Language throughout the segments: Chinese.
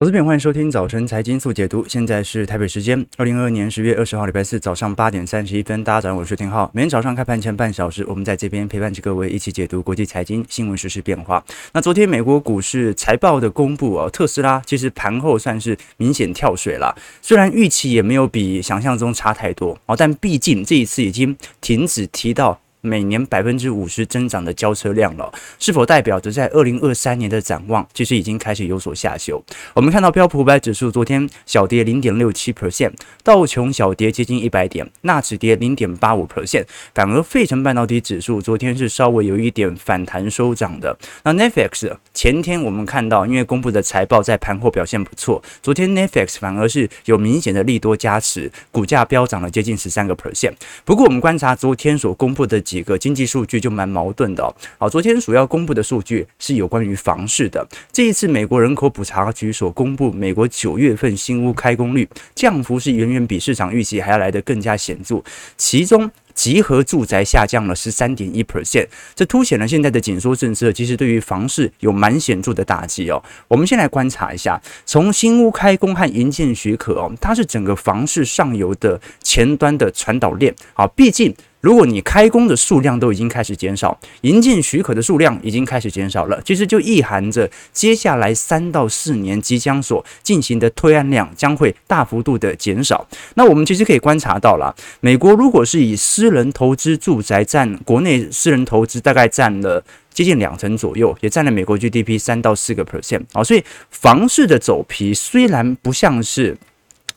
投资朋友，欢迎收听早晨财经速解读。现在是台北时间二零二二年十月二十号礼拜四早上八点三十一分。大家早上，我是丁浩。每天早上开盘前半小时，我们在这边陪伴着各位一起解读国际财经新闻、时事变化。那昨天美国股市财报的公布啊，特斯拉其实盘后算是明显跳水了。虽然预期也没有比想象中差太多啊，但毕竟这一次已经停止提到。每年百分之五十增长的交车量了，是否代表着在二零二三年的展望其实已经开始有所下修？我们看到标普五百指数昨天小跌零点六七 percent，道琼小跌接近一百点，纳指跌零点八五 percent，反而费城半导体指数昨天是稍微有一点反弹收涨的。那 Netflix 前天我们看到，因为公布的财报在盘后表现不错，昨天 Netflix 反而是有明显的利多加持，股价飙涨了接近十三个 percent。不过我们观察昨天所公布的。几个经济数据就蛮矛盾的。好，昨天主要公布的数据是有关于房市的。这一次美国人口普查局所公布，美国九月份新屋开工率降幅是远远比市场预期还要来得更加显著。其中，集合住宅下降了十三点一 percent，这凸显了现在的紧缩政策其实对于房市有蛮显著的打击哦。我们先来观察一下，从新屋开工和营建许可哦，它是整个房市上游的前端的传导链。好，毕竟。如果你开工的数量都已经开始减少，营建许可的数量已经开始减少了，其实就意含着接下来三到四年即将所进行的推案量将会大幅度的减少。那我们其实可以观察到了，美国如果是以私人投资住宅占国内私人投资大概占了接近两成左右，也占了美国 GDP 三到四个 percent 啊，所以房市的走皮虽然不像是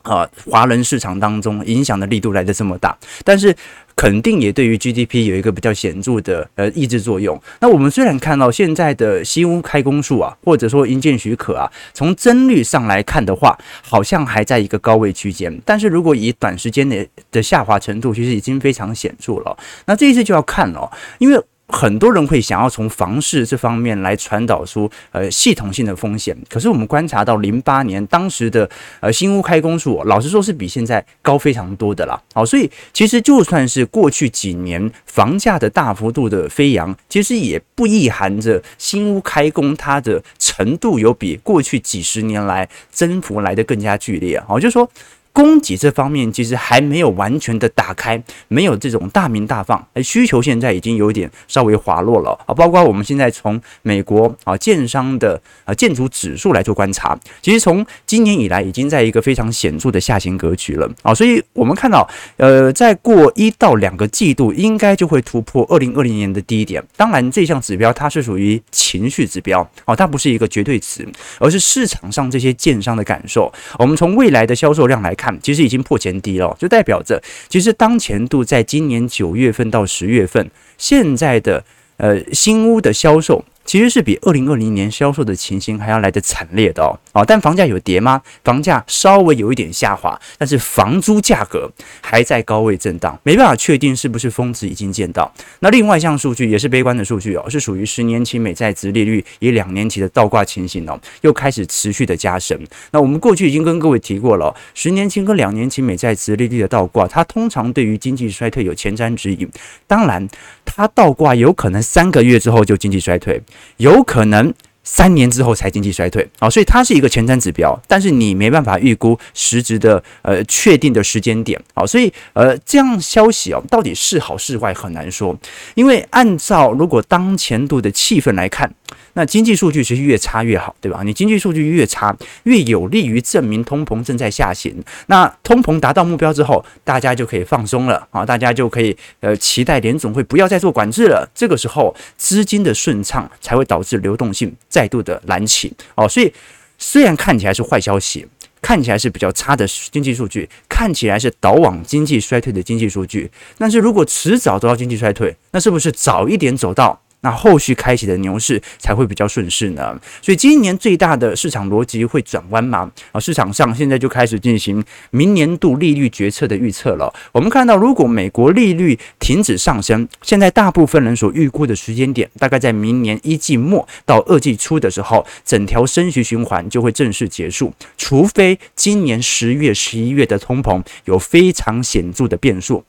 啊华人市场当中影响的力度来得这么大，但是。肯定也对于 GDP 有一个比较显著的呃抑制作用。那我们虽然看到现在的新屋开工数啊，或者说营建许可啊，从增率上来看的话，好像还在一个高位区间。但是如果以短时间内的下滑程度，其实已经非常显著了。那这一次就要看了，因为。很多人会想要从房市这方面来传导出呃系统性的风险，可是我们观察到零八年当时的呃新屋开工数，老实说是比现在高非常多的啦。好，所以其实就算是过去几年房价的大幅度的飞扬，其实也不意含着新屋开工它的程度有比过去几十年来增幅来得更加剧烈。好，就是说。供给这方面其实还没有完全的打开，没有这种大鸣大放，而需求现在已经有点稍微滑落了啊。包括我们现在从美国啊建商的啊建筑指数来做观察，其实从今年以来已经在一个非常显著的下行格局了啊。所以我们看到，呃，再过一到两个季度，应该就会突破二零二零年的低点。当然，这项指标它是属于情绪指标啊，它不是一个绝对值，而是市场上这些建商的感受。我们从未来的销售量来看。其实已经破前低了，就代表着其实当前度在今年九月份到十月份，现在的呃新屋的销售。其实是比二零二零年销售的情形还要来得惨烈的哦，哦，但房价有跌吗？房价稍微有一点下滑，但是房租价格还在高位震荡，没办法确定是不是峰值已经见到。那另外一项数据也是悲观的数据哦，是属于十年期美债殖利率以两年期的倒挂情形哦，又开始持续的加深。那我们过去已经跟各位提过了，十年期跟两年期美债殖利率的倒挂，它通常对于经济衰退有前瞻指引。当然，它倒挂有可能三个月之后就经济衰退。有可能三年之后才经济衰退啊，所以它是一个前瞻指标，但是你没办法预估实质的呃确定的时间点啊，所以呃这样消息哦，到底是好是坏很难说，因为按照如果当前度的气氛来看。那经济数据其实越差越好，对吧？你经济数据越差，越有利于证明通膨正在下行。那通膨达到目标之后，大家就可以放松了啊，大家就可以呃期待联总会不要再做管制了。这个时候资金的顺畅才会导致流动性再度的燃起哦。所以虽然看起来是坏消息，看起来是比较差的经济数据，看起来是导往经济衰退的经济数据，但是如果迟早走到经济衰退，那是不是早一点走到？那后续开启的牛市才会比较顺势呢，所以今年最大的市场逻辑会转弯吗？啊，市场上现在就开始进行明年度利率决策的预测了。我们看到，如果美国利率停止上升，现在大部分人所预估的时间点，大概在明年一季末到二季初的时候，整条升息循环就会正式结束，除非今年十月、十一月的通膨有非常显著的变数。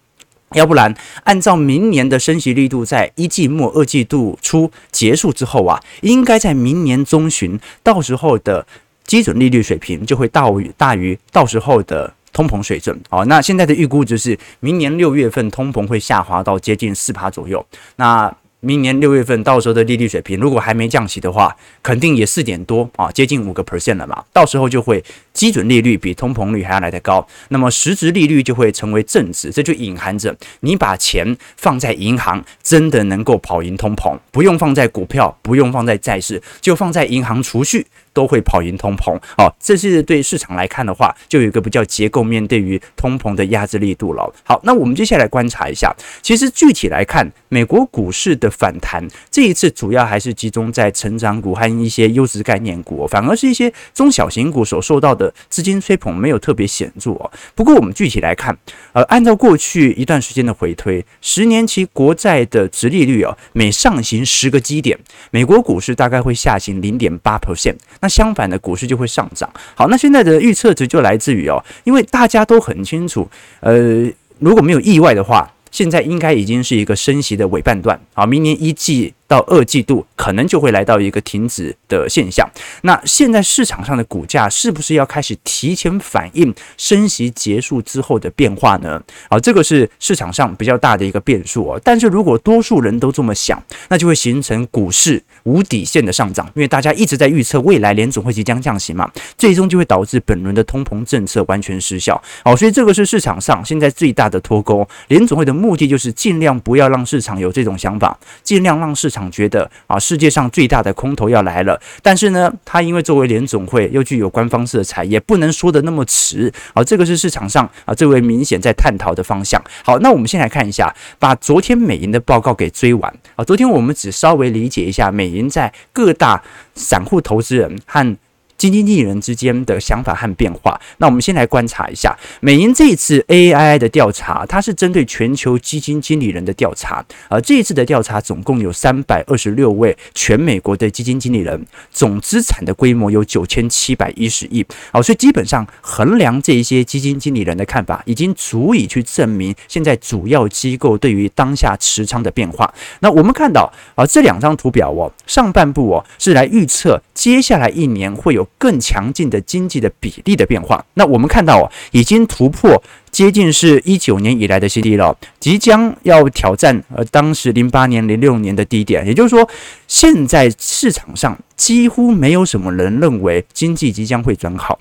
要不然，按照明年的升息力度，在一季末、二季度初结束之后啊，应该在明年中旬，到时候的基准利率水平就会大于大于到时候的通膨水准。哦，那现在的预估就是明年六月份通膨会下滑到接近四趴左右。那明年六月份到时候的利率水平，如果还没降息的话，肯定也四点多啊，接近五个 percent 了嘛。到时候就会基准利率比通膨率还要来得高，那么实质利率就会成为正值，这就隐含着你把钱放在银行，真的能够跑赢通膨，不用放在股票，不用放在债市，就放在银行储蓄。都会跑赢通膨哦，这是对市场来看的话，就有一个比较结构面对于通膨的压制力度了。好，那我们接下来观察一下，其实具体来看，美国股市的反弹这一次主要还是集中在成长股和一些优质概念股，反而是一些中小型股所受到的资金吹捧没有特别显著哦。不过我们具体来看，呃，按照过去一段时间的回推，十年期国债的殖利率哦，每上行十个基点，美国股市大概会下行零点八 percent。那相反的，股市就会上涨。好，那现在的预测值就来自于哦，因为大家都很清楚，呃，如果没有意外的话，现在应该已经是一个升息的尾半段。好，明年一季。到二季度可能就会来到一个停止的现象。那现在市场上的股价是不是要开始提前反映升息结束之后的变化呢？啊，这个是市场上比较大的一个变数哦。但是如果多数人都这么想，那就会形成股市无底线的上涨，因为大家一直在预测未来联总会即将降息嘛，最终就会导致本轮的通膨政策完全失效。好，所以这个是市场上现在最大的脱钩。联总会的目的就是尽量不要让市场有这种想法，尽量让市场。觉得啊，世界上最大的空头要来了，但是呢，他因为作为联总会又具有官方色彩，也不能说的那么迟啊。这个是市场上啊最为明显在探讨的方向。好，那我们先来看一下，把昨天美银的报告给追完啊。昨天我们只稍微理解一下美银在各大散户投资人和。基金经理人之间的想法和变化。那我们先来观察一下美银这一次 A I I 的调查，它是针对全球基金经理人的调查。而这一次的调查总共有三百二十六位全美国的基金经理人，总资产的规模有九千七百一十亿。好，所以基本上衡量这一些基金经理人的看法，已经足以去证明现在主要机构对于当下持仓的变化。那我们看到啊，这两张图表哦，上半部哦是来预测接下来一年会有。更强劲的经济的比例的变化，那我们看到哦，已经突破接近是一九年以来的新低了，即将要挑战呃当时零八年、零六年的低点，也就是说，现在市场上几乎没有什么人认为经济即将会转好，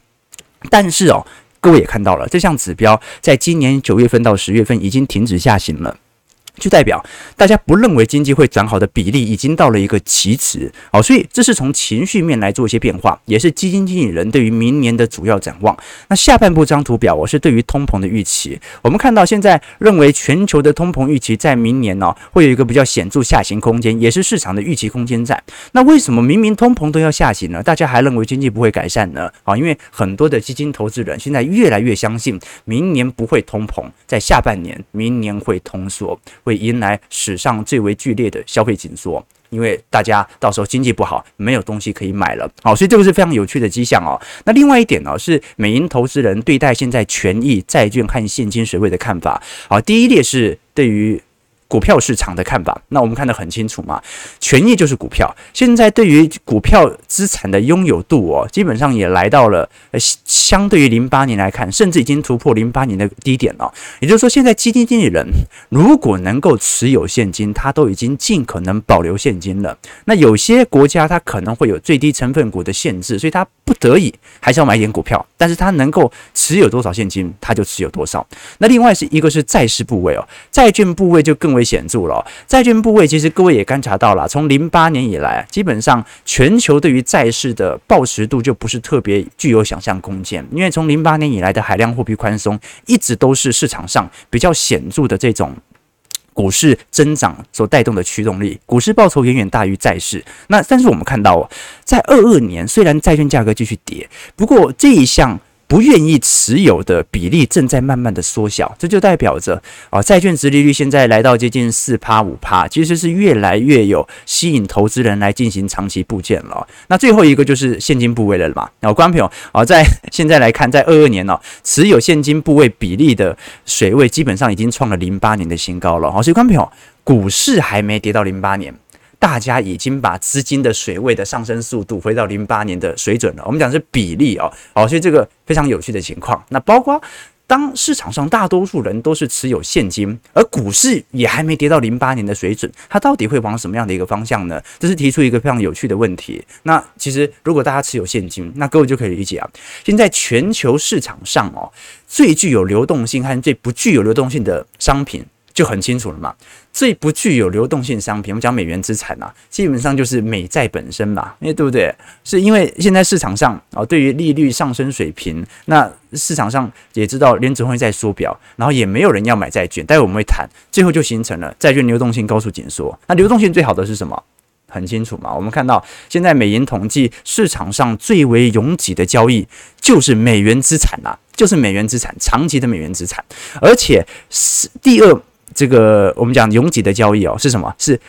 但是哦，各位也看到了，这项指标在今年九月份到十月份已经停止下行了。就代表大家不认为经济会转好的比例已经到了一个极值，好，所以这是从情绪面来做一些变化，也是基金经理人对于明年的主要展望。那下半部这张图表，我是对于通膨的预期。我们看到现在认为全球的通膨预期在明年呢会有一个比较显著下行空间，也是市场的预期空间在。那为什么明明通膨都要下行呢？大家还认为经济不会改善呢？啊，因为很多的基金投资人现在越来越相信明年不会通膨，在下半年明年会通缩。会迎来史上最为剧烈的消费紧缩，因为大家到时候经济不好，没有东西可以买了。好，所以这个是非常有趣的迹象哦。那另外一点呢，是美银投资人对待现在权益、债券和现金水位的看法。好，第一列是对于。股票市场的看法，那我们看得很清楚嘛，权益就是股票。现在对于股票资产的拥有度哦，基本上也来到了呃，相对于零八年来看，甚至已经突破零八年的低点了。也就是说，现在基金经理人如果能够持有现金，他都已经尽可能保留现金了。那有些国家它可能会有最低成分股的限制，所以他不得已还是要买点股票，但是他能够持有多少现金，他就持有多少。那另外是一个是债市部位哦，债券部位就更为。会显著了，债券部位其实各位也观察到了，从零八年以来，基本上全球对于债市的暴持度就不是特别具有想象空间，因为从零八年以来的海量货币宽松，一直都是市场上比较显著的这种股市增长所带动的驱动力，股市报酬远远大于债市。那但是我们看到，在二二年虽然债券价格继续跌，不过这一项。不愿意持有的比例正在慢慢的缩小，这就代表着啊，债券殖利率现在来到接近四趴五趴，其实是越来越有吸引投资人来进行长期布建了。那最后一个就是现金部位了嘛。那观众朋友啊，在 现在来看，在二二年呢，持有现金部位比例的水位基本上已经创了零八年的新高了。好，所以观众朋友，股市还没跌到零八年。大家已经把资金的水位的上升速度回到零八年的水准了。我们讲是比例哦，好，所以这个非常有趣的情况。那包括。当市场上大多数人都是持有现金，而股市也还没跌到零八年的水准，它到底会往什么样的一个方向呢？这是提出一个非常有趣的问题。那其实如果大家持有现金，那各位就可以理解啊。现在全球市场上哦，最具有流动性和最不具有流动性的商品。就很清楚了嘛，最不具有流动性商品，我们讲美元资产啊，基本上就是美债本身嘛，因为对不对？是因为现在市场上啊，对于利率上升水平，那市场上也知道联准会在缩表，然后也没有人要买债券，待会我们会谈，最后就形成了债券流动性高速紧缩。那流动性最好的是什么？很清楚嘛，我们看到现在美银统计市场上最为拥挤的交易就是美元资产啊，就是美元资产，长期的美元资产，而且是第二。这个我们讲拥挤的交易哦，是什么？是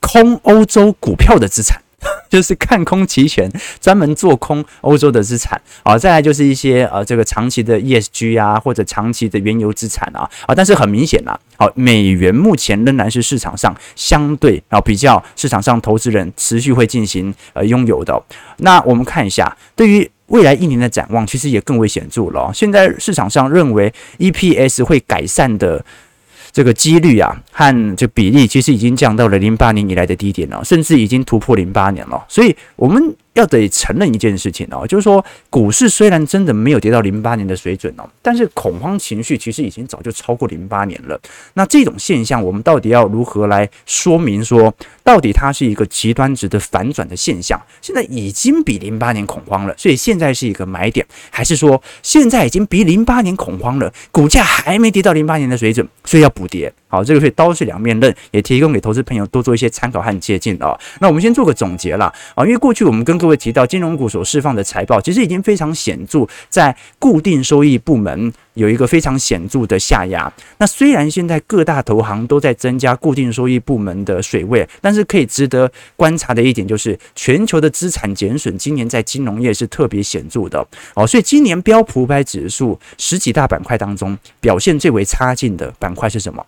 空欧洲股票的资产，就是看空期权，专门做空欧洲的资产啊。再来就是一些呃，这个长期的 ESG 啊，或者长期的原油资产啊啊。但是很明显呐，好，美元目前仍然是市场上相对啊比较市场上投资人持续会进行呃拥有的。那我们看一下，对于未来一年的展望，其实也更为显著了。现在市场上认为 EPS 会改善的。这个几率啊，和这比例其实已经降到了零八年以来的低点了，甚至已经突破零八年了。所以，我们。要得承认一件事情哦，就是说股市虽然真的没有跌到零八年的水准哦，但是恐慌情绪其实已经早就超过零八年了。那这种现象，我们到底要如何来说明说，到底它是一个极端值的反转的现象？现在已经比零八年恐慌了，所以现在是一个买点，还是说现在已经比零八年恐慌了，股价还没跌到零八年的水准，所以要补跌？好，这个是刀是两面刃，也提供给投资朋友多做一些参考和借鉴啊。那我们先做个总结啦啊，因为过去我们跟各位提到金融股所释放的财报，其实已经非常显著，在固定收益部门有一个非常显著的下压。那虽然现在各大投行都在增加固定收益部门的水位，但是可以值得观察的一点就是，全球的资产减损今年在金融业是特别显著的哦。所以今年标普五百指数十几大板块当中，表现最为差劲的板块是什么？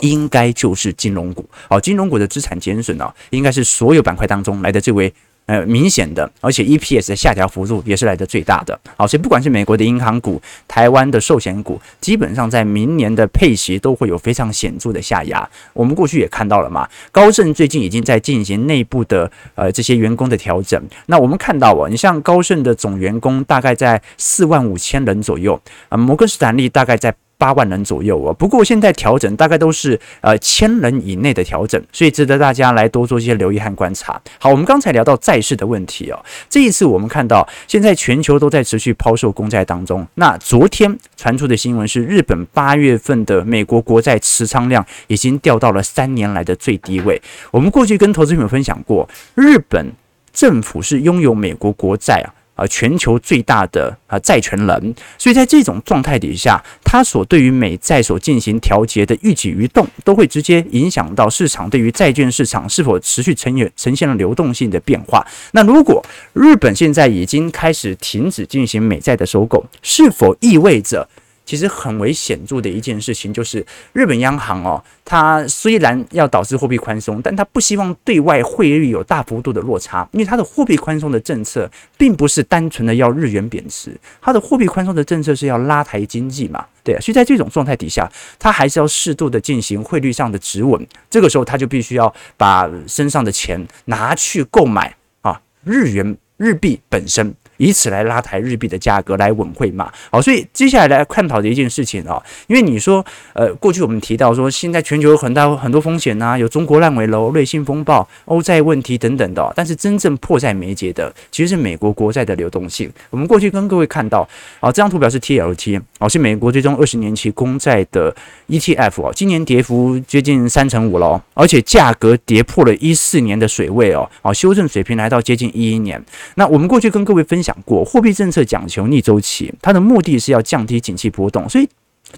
应该就是金融股，好，金融股的资产减损呢，应该是所有板块当中来的最为呃明显的，而且 EPS 的下调幅度也是来的最大的，好，所以不管是美国的银行股、台湾的寿险股，基本上在明年的配息都会有非常显著的下压。我们过去也看到了嘛，高盛最近已经在进行内部的呃这些员工的调整。那我们看到啊，你像高盛的总员工大概在四万五千人左右，啊，摩根士丹利大概在。八万人左右啊，不过现在调整大概都是呃千人以内的调整，所以值得大家来多做一些留意和观察。好，我们刚才聊到债市的问题哦，这一次我们看到现在全球都在持续抛售公债当中。那昨天传出的新闻是，日本八月份的美国国债持仓量已经掉到了三年来的最低位。我们过去跟投资朋友分享过，日本政府是拥有美国国债啊。啊，全球最大的啊债权人，所以在这种状态底下，他所对于美债所进行调节的一举一动，都会直接影响到市场对于债券市场是否持续呈现呈现了流动性的变化。那如果日本现在已经开始停止进行美债的收购，是否意味着？其实很为显著的一件事情，就是日本央行哦，它虽然要导致货币宽松，但它不希望对外汇率有大幅度的落差，因为它的货币宽松的政策并不是单纯的要日元贬值，它的货币宽松的政策是要拉抬经济嘛，对啊，所以在这种状态底下，它还是要适度的进行汇率上的止稳，这个时候它就必须要把身上的钱拿去购买啊日元日币本身。以此来拉抬日币的价格，来稳汇嘛。好，所以接下来来探讨的一件事情啊，因为你说，呃，过去我们提到说，现在全球有很大很多风险呐，有中国烂尾楼、瑞信风暴、欧债问题等等的，但是真正迫在眉睫的，其实是美国国债的流动性。我们过去跟各位看到，啊，这张图表是 TLT，啊，是美国追踪二十年期公债的 ETF 啊，今年跌幅接近三成五了哦，而且价格跌破了一四年的水位哦，啊，修正水平来到接近一一年。那我们过去跟各位分享。讲过，货币政策讲求逆周期，它的目的是要降低景气波动，所以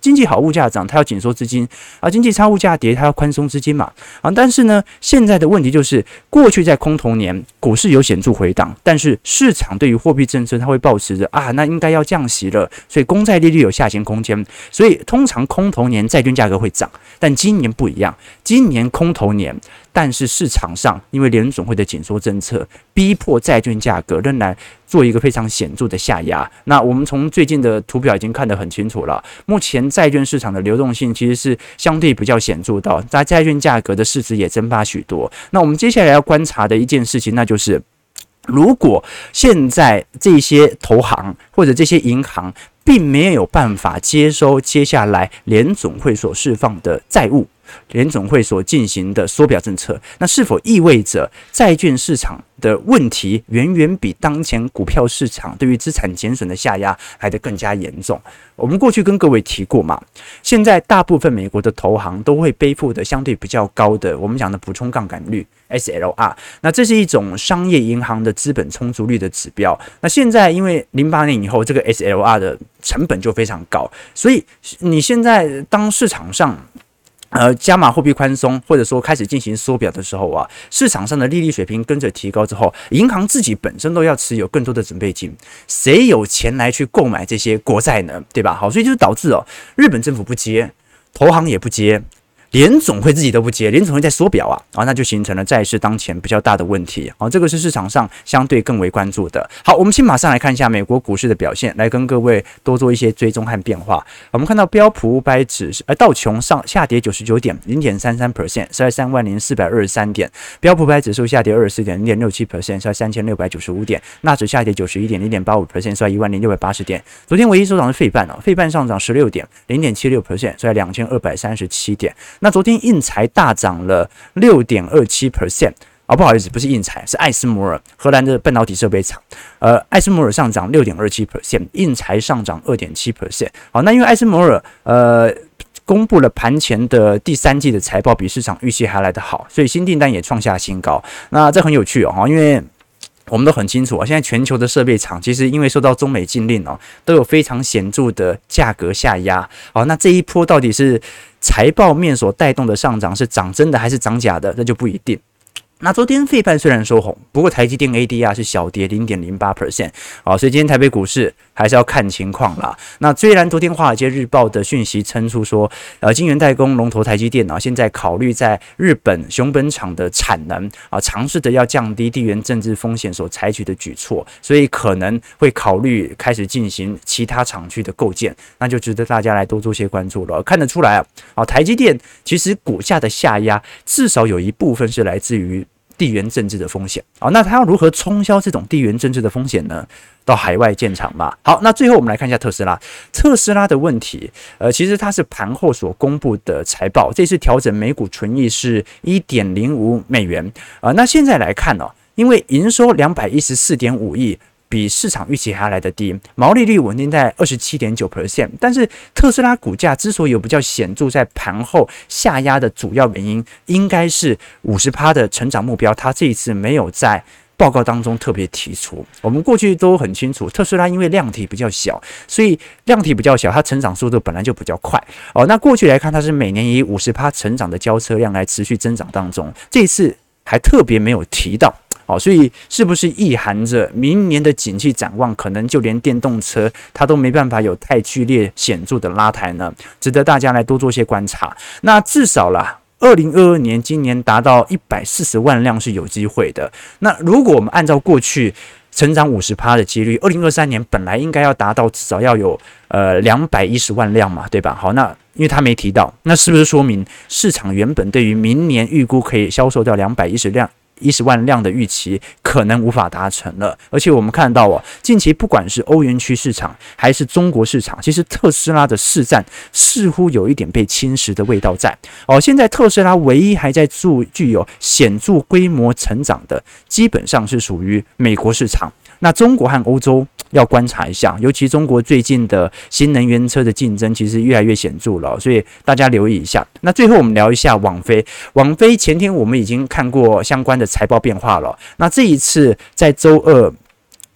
经济好物价涨，它要紧缩资金；而经济差物价跌，它要宽松资金嘛。啊，但是呢，现在的问题就是，过去在空头年股市有显著回档，但是市场对于货币政策，它会保持着啊，那应该要降息了，所以公债利率有下行空间，所以通常空头年债券价格会涨，但今年不一样，今年空头年。但是市场上因为联总会的紧缩政策，逼迫债券价格仍然做一个非常显著的下压。那我们从最近的图表已经看得很清楚了，目前债券市场的流动性其实是相对比较显著的，在债券价格的市值也蒸发许多。那我们接下来要观察的一件事情，那就是如果现在这些投行或者这些银行并没有办法接收接下来联总会所释放的债务。联总会所进行的缩表政策，那是否意味着债券市场的问题远远比当前股票市场对于资产减损的下压来得更加严重？我们过去跟各位提过嘛，现在大部分美国的投行都会背负的相对比较高的我们讲的补充杠杆率 SLR，那这是一种商业银行的资本充足率的指标。那现在因为零八年以后这个 SLR 的成本就非常高，所以你现在当市场上呃，加码货币宽松，或者说开始进行缩表的时候啊，市场上的利率水平跟着提高之后，银行自己本身都要持有更多的准备金，谁有钱来去购买这些国债呢？对吧？好，所以就是导致哦，日本政府不接，投行也不接。联总会自己都不接，联总会在缩表啊，啊，那就形成了债市当前比较大的问题啊，这个是市场上相对更为关注的。好，我们先马上来看一下美国股市的表现，来跟各位多做一些追踪和变化。我们看到标普五百指，呃，道琼上下跌九十九点，零点三三 percent，是在三万零四百二十三点；标普五百指数下跌二十四点，零点六七 percent，是在三千六百九十五点；纳指下跌九十一点，零点八五 percent，是在一万零六百八十点。昨天唯一收涨的是费半哦，费半上涨十六点，零点七六 percent，是在两千二百三十七点。那那昨天印材大涨了六点二七 percent 啊，不好意思，不是印材，是艾斯摩尔，荷兰的半导体设备厂。呃，艾斯摩尔上涨六点二七 percent，印材上涨二点七 percent。好，那因为艾斯摩尔呃公布了盘前的第三季的财报比市场预期还来得好，所以新订单也创下新高。那这很有趣哦，因为。我们都很清楚啊，现在全球的设备厂其实因为受到中美禁令哦，都有非常显著的价格下压。好，那这一波到底是财报面所带动的上涨是涨真的还是涨假的，那就不一定。那昨天费半虽然收红，不过台积电 ADR 是小跌零点零八 percent，啊，所以今天台北股市还是要看情况啦。那虽然昨天华尔街日报的讯息称出说，呃，晶圆代工龙头台积电啊，现在考虑在日本熊本厂的产能啊，尝试的要降低地缘政治风险所采取的举措，所以可能会考虑开始进行其他厂区的构建，那就值得大家来多做些关注了。看得出来啊，啊，台积电其实股价的下压至少有一部分是来自于。地缘政治的风险啊，那他要如何冲销这种地缘政治的风险呢？到海外建厂吧。好，那最后我们来看一下特斯拉。特斯拉的问题，呃，其实它是盘后所公布的财报，这次调整每股纯益是一点零五美元啊。那现在来看呢，因为营收两百一十四点五亿。比市场预期还来得低，毛利率稳定在二十七点九 percent。但是特斯拉股价之所以有比较显著在盘后下压的主要原因，应该是五十趴的成长目标，它这一次没有在报告当中特别提出。我们过去都很清楚，特斯拉因为量体比较小，所以量体比较小，它成长速度本来就比较快。哦，那过去来看，它是每年以五十趴成长的交车量来持续增长当中，这一次还特别没有提到。好，所以是不是意含着明年的景气展望，可能就连电动车它都没办法有太剧烈显著的拉抬呢？值得大家来多做些观察。那至少啦，二零二二年今年达到一百四十万辆是有机会的。那如果我们按照过去成长五十趴的几率，二零二三年本来应该要达到至少要有呃两百一十万辆嘛，对吧？好，那因为他没提到，那是不是说明市场原本对于明年预估可以销售掉两百一十辆？一十万辆的预期可能无法达成了，而且我们看到哦，近期不管是欧元区市场还是中国市场，其实特斯拉的市占似乎有一点被侵蚀的味道在哦。现在特斯拉唯一还在具具有显著规模成长的，基本上是属于美国市场。那中国和欧洲要观察一下，尤其中国最近的新能源车的竞争其实越来越显著了，所以大家留意一下。那最后我们聊一下网飞，网飞前天我们已经看过相关的财报变化了，那这一次在周二。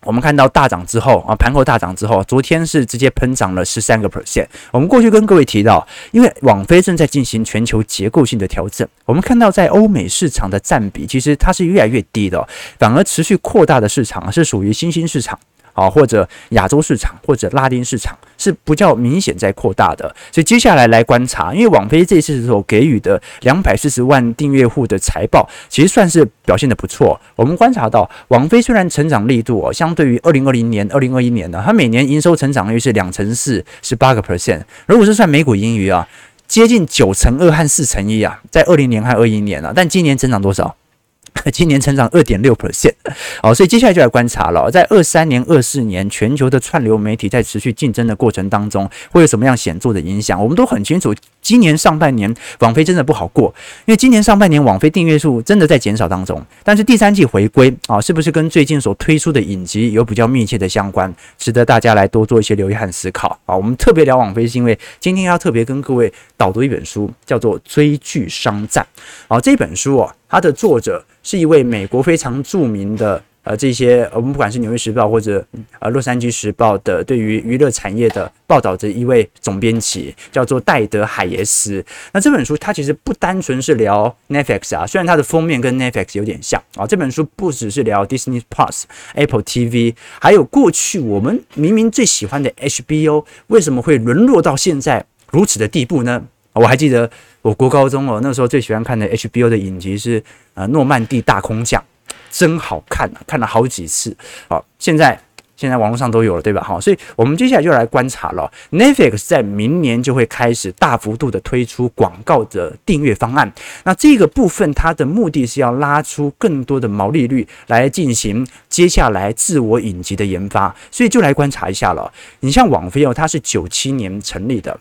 我们看到大涨之后啊，盘后大涨之后，昨天是直接喷涨了十三个 percent。我们过去跟各位提到，因为网飞正在进行全球结构性的调整，我们看到在欧美市场的占比其实它是越来越低的，反而持续扩大的市场是属于新兴市场。啊，或者亚洲市场或者拉丁市场是比较明显在扩大的。所以接下来来观察，因为网飞这次所给予的两百四十万订阅户的财报，其实算是表现的不错。我们观察到，网飞虽然成长力度哦，相对于二零二零年、二零二一年呢，它每年营收成长率是两成四，十八个 percent。如果是算每股盈余啊，接近九成二和四成一啊，在二零年和二一年啊，但今年增长多少？今年成长二点六 percent，好，所以接下来就来观察了，在二三年、二四年，全球的串流媒体在持续竞争的过程当中，会有什么样显著的影响？我们都很清楚，今年上半年网飞真的不好过，因为今年上半年网飞订阅数真的在减少当中。但是第三季回归啊，是不是跟最近所推出的影集有比较密切的相关，值得大家来多做一些留意和思考啊？我们特别聊网飞，是因为今天要特别跟各位导读一本书，叫做《追剧商战》啊，这本书哦，它的作者。是一位美国非常著名的呃，这些我们不管是《纽约时报》或者呃《洛杉矶时报》的对于娱乐产业的报道的一位总编辑，叫做戴德海耶斯。那这本书它其实不单纯是聊 Netflix 啊，虽然它的封面跟 Netflix 有点像啊。这本书不只是聊 Disney Plus、Apple TV，还有过去我们明明最喜欢的 HBO，为什么会沦落到现在如此的地步呢？我还记得我国高中哦，那时候最喜欢看的 HBO 的影集是呃诺曼底大空降，真好看啊，看了好几次。好，现在现在网络上都有了，对吧？好，所以我们接下来就来观察了。Netflix 在明年就会开始大幅度的推出广告的订阅方案，那这个部分它的目的是要拉出更多的毛利率来进行接下来自我影集的研发，所以就来观察一下了。你像网飞哦，它是九七年成立的。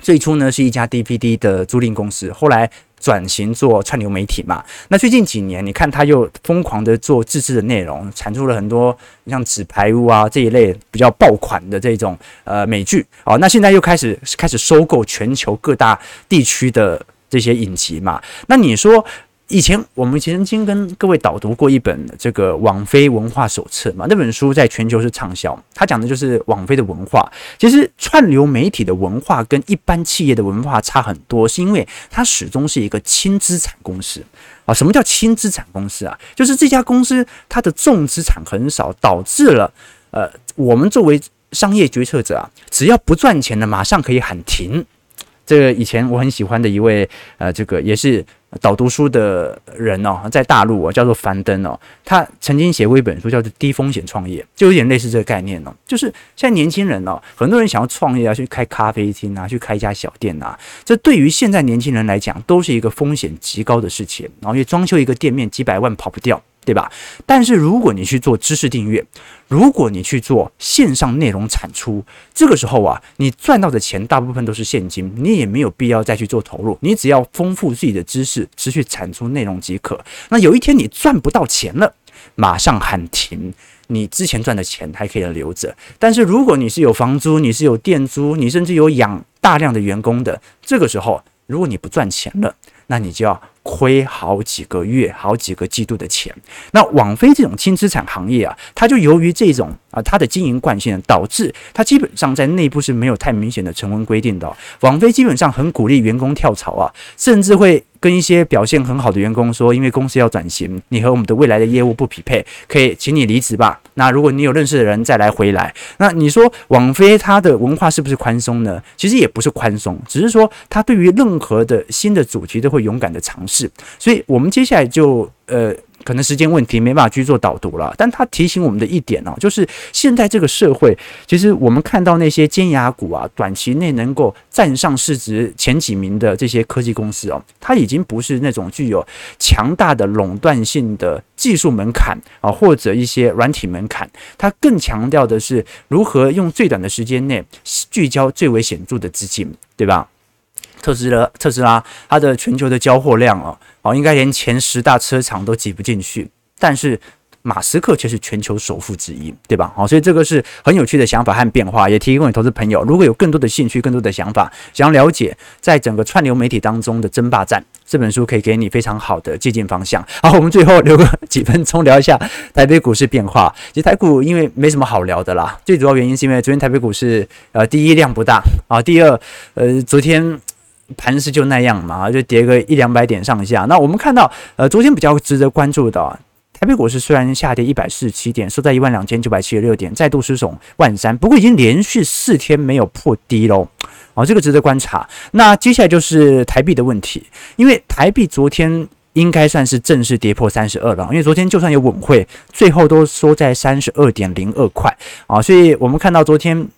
最初呢是一家 DVD 的租赁公司，后来转型做串流媒体嘛。那最近几年，你看他又疯狂的做自制的内容，产出了很多像《纸牌屋》啊这一类比较爆款的这种呃美剧。哦，那现在又开始开始收购全球各大地区的这些影集嘛。那你说？以前我们曾经跟各位导读过一本这个网飞文化手册嘛，那本书在全球是畅销。它讲的就是网飞的文化。其实串流媒体的文化跟一般企业的文化差很多，是因为它始终是一个轻资产公司啊。什么叫轻资产公司啊？就是这家公司它的重资产很少，导致了呃，我们作为商业决策者啊，只要不赚钱的，马上可以喊停。这个以前我很喜欢的一位呃，这个也是。导读书的人哦，在大陆哦，叫做樊登哦，他曾经写过一本书，叫做《低风险创业》，就有点类似这个概念哦。就是现在年轻人哦，很多人想要创业啊，去开咖啡厅啊，去开一家小店啊，这对于现在年轻人来讲，都是一个风险极高的事情。然后，因为装修一个店面几百万跑不掉。对吧？但是如果你去做知识订阅，如果你去做线上内容产出，这个时候啊，你赚到的钱大部分都是现金，你也没有必要再去做投入，你只要丰富自己的知识，持续产出内容即可。那有一天你赚不到钱了，马上喊停，你之前赚的钱还可以留着。但是如果你是有房租，你是有店租，你甚至有养大量的员工的，这个时候如果你不赚钱了，那你就要。亏好几个月、好几个季度的钱。那网飞这种轻资产行业啊，它就由于这种啊，它的经营惯性，导致它基本上在内部是没有太明显的成文规定的。网飞基本上很鼓励员工跳槽啊，甚至会跟一些表现很好的员工说，因为公司要转型，你和我们的未来的业务不匹配，可以请你离职吧。那如果你有认识的人再来回来，那你说网飞它的文化是不是宽松呢？其实也不是宽松，只是说它对于任何的新的主题都会勇敢的尝试。是，所以我们接下来就呃，可能时间问题没办法去做导读了。但他提醒我们的一点哦，就是现在这个社会，其实我们看到那些尖牙股啊，短期内能够站上市值前几名的这些科技公司哦，它已经不是那种具有强大的垄断性的技术门槛啊，或者一些软体门槛，它更强调的是如何用最短的时间内聚焦最为显著的资金，对吧？特斯拉，特斯拉，它的全球的交货量哦，哦，应该连前十大车厂都挤不进去，但是马斯克却是全球首富之一，对吧？好，所以这个是很有趣的想法和变化，也提供给投资朋友。如果有更多的兴趣、更多的想法，想要了解在整个串流媒体当中的争霸战，这本书可以给你非常好的借鉴方向。好，我们最后留个 几分钟聊一下台北股市变化。其实台股因为没什么好聊的啦，最主要原因是因为昨天台北股市呃，第一量不大啊，第二呃，昨天。盘势就那样嘛，就跌个一两百点上下。那我们看到，呃，昨天比较值得关注的，台北股市虽然下跌一百四十七点，收在一万两千九百七十六点，再度失守万三，不过已经连续四天没有破低喽。哦，这个值得观察。那接下来就是台币的问题，因为台币昨天应该算是正式跌破三十二了，因为昨天就算有稳汇，最后都收在三十二点零二块啊，所以我们看到昨天。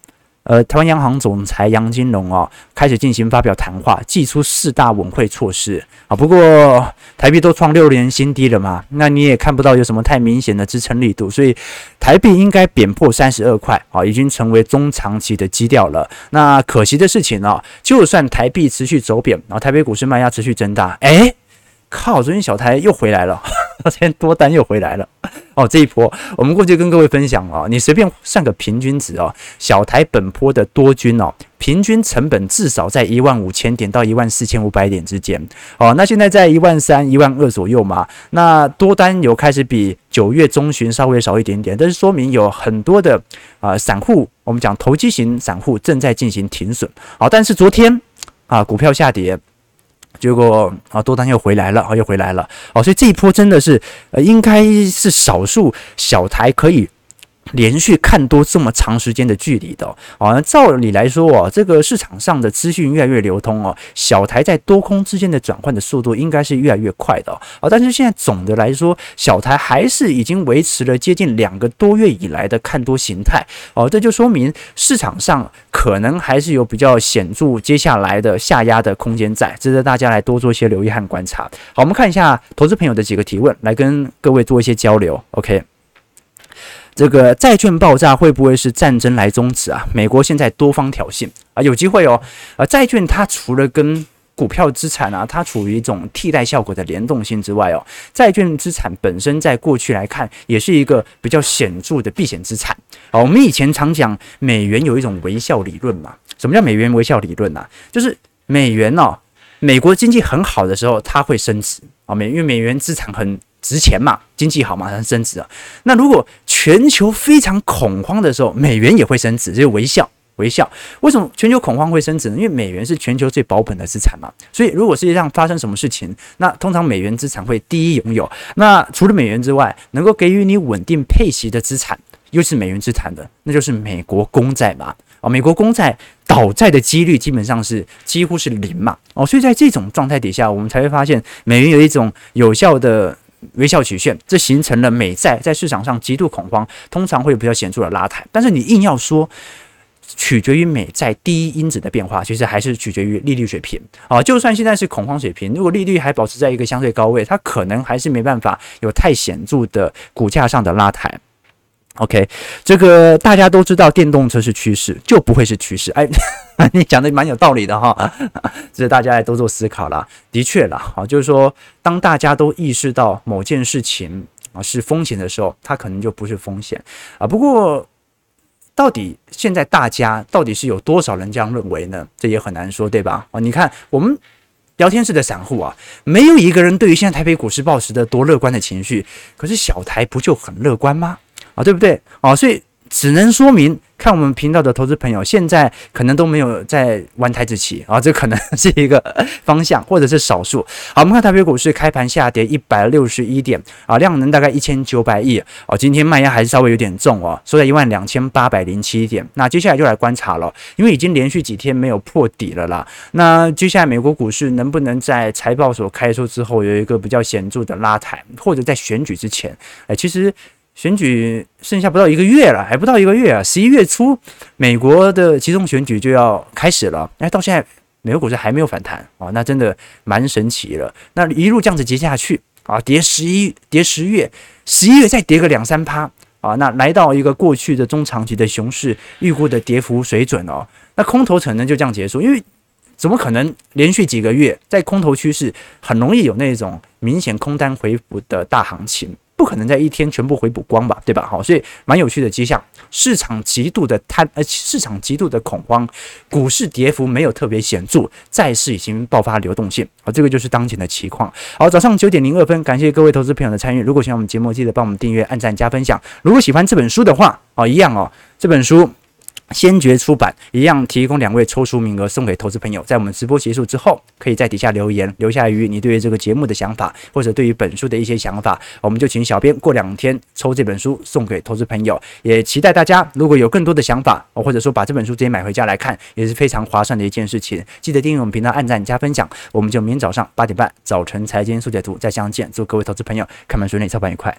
呃，台湾央行总裁杨金龙哦，开始进行发表谈话，祭出四大稳汇措施啊。不过台币都创六年新低了嘛，那你也看不到有什么太明显的支撑力度，所以台币应该贬破三十二块啊，已经成为中长期的基调了。那可惜的事情呢，就算台币持续走贬，然后台北股市卖压持续增大，诶靠，昨天小台又回来了，昨天多单又回来了。哦，这一波我们过去跟各位分享哦，你随便算个平均值哦，小台本波的多军哦，平均成本至少在一万五千点到一万四千五百点之间哦，那现在在一万三、一万二左右嘛，那多单有开始比九月中旬稍微少一点点，但是说明有很多的啊、散户，我们讲投机型散户正在进行停损，好，但是昨天啊股票下跌。结果啊，多单又回来了，啊，又回来了，哦，所以这一波真的是，呃，应该是少数小台可以。连续看多这么长时间的距离的哦，照理来说哦，这个市场上的资讯越来越流通哦，小台在多空之间的转换的速度应该是越来越快的哦。但是现在总的来说，小台还是已经维持了接近两个多月以来的看多形态哦，这就说明市场上可能还是有比较显著接下来的下压的空间在，值得大家来多做一些留意和观察。好，我们看一下投资朋友的几个提问，来跟各位做一些交流。OK。这个债券爆炸会不会是战争来终止啊？美国现在多方挑衅啊，有机会哦。啊，债券它除了跟股票资产啊，它处于一种替代效果的联动性之外哦，债券资产本身在过去来看也是一个比较显著的避险资产。啊，我们以前常讲美元有一种微笑理论嘛。什么叫美元微笑理论呢？就是美元哦，美国经济很好的时候它会升值啊，美因为美元资产很。值钱嘛，经济好嘛，它升值啊。那如果全球非常恐慌的时候，美元也会升值，就是微笑微笑。为什么全球恐慌会升值呢？因为美元是全球最保本的资产嘛。所以如果世界上发生什么事情，那通常美元资产会第一拥有。那除了美元之外，能够给予你稳定配息的资产，又是美元资产的，那就是美国公债嘛。啊，美国公债倒债的几率基本上是几乎是零嘛。哦，所以在这种状态底下，我们才会发现美元有一种有效的。微笑曲线，这形成了美债在市场上极度恐慌，通常会有比较显著的拉抬。但是你硬要说取决于美债第一因子的变化，其实还是取决于利率水平啊。就算现在是恐慌水平，如果利率还保持在一个相对高位，它可能还是没办法有太显著的股价上的拉抬。OK，这个大家都知道，电动车是趋势，就不会是趋势。哎，你讲的蛮有道理的哈，这大家来多做思考啦。的确啦，啊，就是说，当大家都意识到某件事情啊是风险的时候，它可能就不是风险啊。不过，到底现在大家到底是有多少人这样认为呢？这也很难说，对吧？啊，你看我们聊天室的散户啊，没有一个人对于现在台北股市抱持的多乐观的情绪，可是小台不就很乐观吗？啊，对不对？啊，所以只能说明，看我们频道的投资朋友，现在可能都没有在玩台子棋啊，这可能是一个方向，或者是少数。好，我们看台北股市开盘下跌一百六十一点啊，量能大概一千九百亿啊。今天卖压还是稍微有点重哦，收在一万两千八百零七点。那接下来就来观察了，因为已经连续几天没有破底了啦。那接下来美国股市能不能在财报所开出之后有一个比较显著的拉抬，或者在选举之前？哎，其实。选举剩下不到一个月了，还不到一个月啊！十一月初，美国的集中选举就要开始了。哎，到现在美国股市还没有反弹啊，那真的蛮神奇了。那一路这样子跌下去啊，跌十一，跌十月，十一月再跌个两三趴啊，那来到一个过去的中长期的熊市预估的跌幅水准哦，那空头可能就这样结束，因为怎么可能连续几个月在空头趋势，很容易有那种明显空单回补的大行情。不可能在一天全部回补光吧，对吧？好，所以蛮有趣的迹象，市场极度的贪，呃，市场极度的恐慌，股市跌幅没有特别显著，债市已经爆发流动性，好，这个就是当前的情况。好，早上九点零二分，感谢各位投资朋友的参与。如果喜欢我们节目，记得帮我们订阅、按赞、加分享。如果喜欢这本书的话，哦，一样哦，这本书先觉出版一样提供两位抽书名额送给投资朋友，在我们直播结束之后，可以在底下留言，留下于你对于这个节目的想法，或者对于本书的一些想法，我们就请小编过两天抽这本书送给投资朋友。也期待大家如果有更多的想法，或者说把这本书直接买回家来看，也是非常划算的一件事情。记得订阅我们频道，按赞加分享，我们就明天早上八点半早晨财经速解读再相见。祝各位投资朋友开门顺利，操盘愉快。